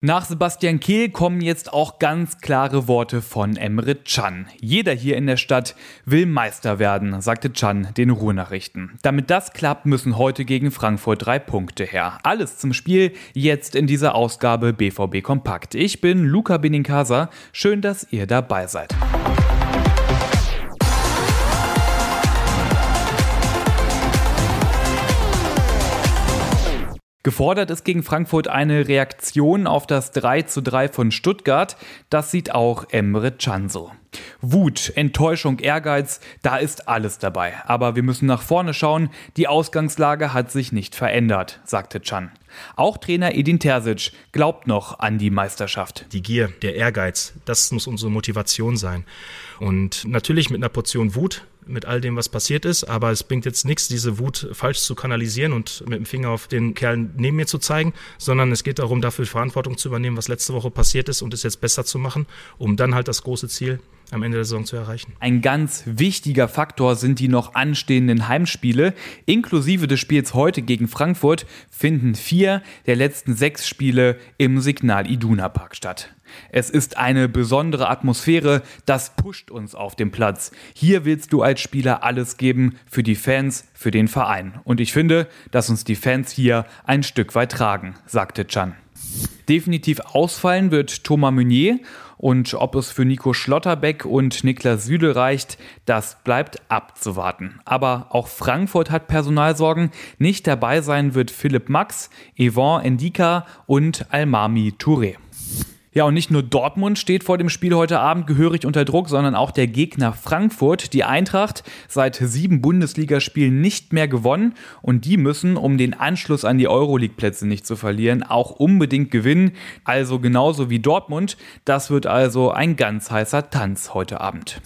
Nach Sebastian Kehl kommen jetzt auch ganz klare Worte von Emre Can. Jeder hier in der Stadt will Meister werden, sagte Can den Ruhrnachrichten. Damit das klappt, müssen heute gegen Frankfurt drei Punkte her. Alles zum Spiel jetzt in dieser Ausgabe BVB Kompakt. Ich bin Luca Benincasa. Schön, dass ihr dabei seid. Gefordert ist gegen Frankfurt eine Reaktion auf das 3 zu 3 von Stuttgart. Das sieht auch Emre Can so. Wut, Enttäuschung, Ehrgeiz, da ist alles dabei. Aber wir müssen nach vorne schauen. Die Ausgangslage hat sich nicht verändert, sagte Can. Auch Trainer Edin Terzic glaubt noch an die Meisterschaft. Die Gier, der Ehrgeiz, das muss unsere Motivation sein. Und natürlich mit einer Portion Wut, mit all dem, was passiert ist. Aber es bringt jetzt nichts, diese Wut falsch zu kanalisieren und mit dem Finger auf den Kerl neben mir zu zeigen, sondern es geht darum, dafür Verantwortung zu übernehmen, was letzte Woche passiert ist und es jetzt besser zu machen, um dann halt das große Ziel am Ende der Saison zu erreichen. Ein ganz wichtiger Faktor sind die noch anstehenden Heimspiele. Inklusive des Spiels heute gegen Frankfurt finden vier der letzten sechs Spiele im Signal Iduna Park statt. Es ist eine besondere Atmosphäre, das pusht uns auf dem Platz. Hier willst du als Spieler alles geben für die Fans, für den Verein. Und ich finde, dass uns die Fans hier ein Stück weit tragen, sagte Chan. Definitiv ausfallen wird Thomas Meunier und ob es für Nico Schlotterbeck und Niklas Süle reicht, das bleibt abzuwarten. Aber auch Frankfurt hat Personalsorgen. Nicht dabei sein wird Philipp Max, Yvonne Endika und Almami Touré. Ja, und nicht nur Dortmund steht vor dem Spiel heute Abend gehörig unter Druck, sondern auch der Gegner Frankfurt. Die Eintracht seit sieben Bundesligaspielen nicht mehr gewonnen und die müssen, um den Anschluss an die Euroleague-Plätze nicht zu verlieren, auch unbedingt gewinnen. Also genauso wie Dortmund. Das wird also ein ganz heißer Tanz heute Abend.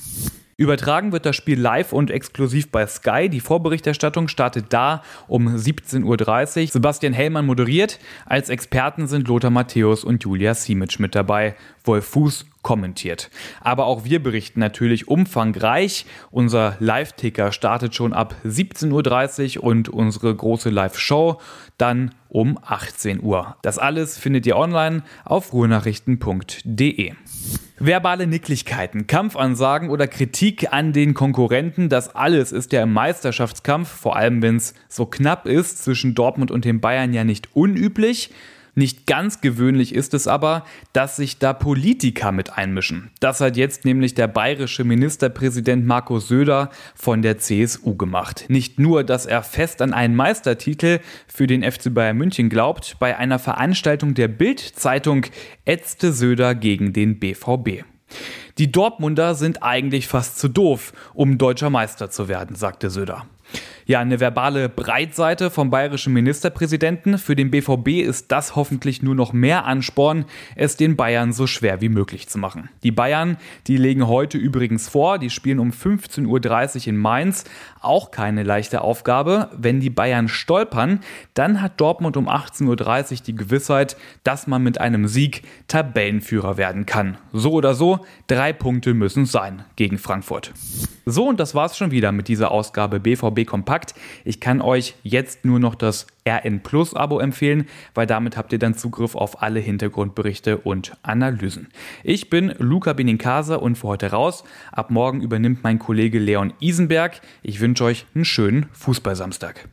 Übertragen wird das Spiel live und exklusiv bei Sky. Die Vorberichterstattung startet da um 17.30 Uhr. Sebastian Hellmann moderiert. Als Experten sind Lothar Matthäus und Julia Simic mit dabei. Wolf Fuß kommentiert. Aber auch wir berichten natürlich umfangreich. Unser Live-Ticker startet schon ab 17.30 Uhr und unsere große Live-Show dann um 18 Uhr. Das alles findet ihr online auf ruhrnachrichten.de. Verbale Nicklichkeiten, Kampfansagen oder Kritik an den Konkurrenten, das alles ist ja im Meisterschaftskampf, vor allem wenn es so knapp ist, zwischen Dortmund und den Bayern ja nicht unüblich. Nicht ganz gewöhnlich ist es aber, dass sich da Politiker mit einmischen. Das hat jetzt nämlich der bayerische Ministerpräsident Markus Söder von der CSU gemacht. Nicht nur, dass er fest an einen Meistertitel für den FC Bayern München glaubt, bei einer Veranstaltung der Bild-Zeitung ätzte Söder gegen den BVB. Die Dortmunder sind eigentlich fast zu doof, um deutscher Meister zu werden, sagte Söder. Ja, eine verbale Breitseite vom bayerischen Ministerpräsidenten. Für den BVB ist das hoffentlich nur noch mehr Ansporn, es den Bayern so schwer wie möglich zu machen. Die Bayern, die legen heute übrigens vor, die spielen um 15.30 Uhr in Mainz. Auch keine leichte Aufgabe. Wenn die Bayern stolpern, dann hat Dortmund um 18.30 Uhr die Gewissheit, dass man mit einem Sieg Tabellenführer werden kann. So oder so, drei Punkte müssen sein gegen Frankfurt. So, und das war's schon wieder mit dieser Ausgabe BVB Kompakt. Ich kann euch jetzt nur noch das RN Plus Abo empfehlen, weil damit habt ihr dann Zugriff auf alle Hintergrundberichte und Analysen. Ich bin Luca Benincasa und für heute raus. Ab morgen übernimmt mein Kollege Leon Isenberg. Ich wünsche euch einen schönen Fußballsamstag.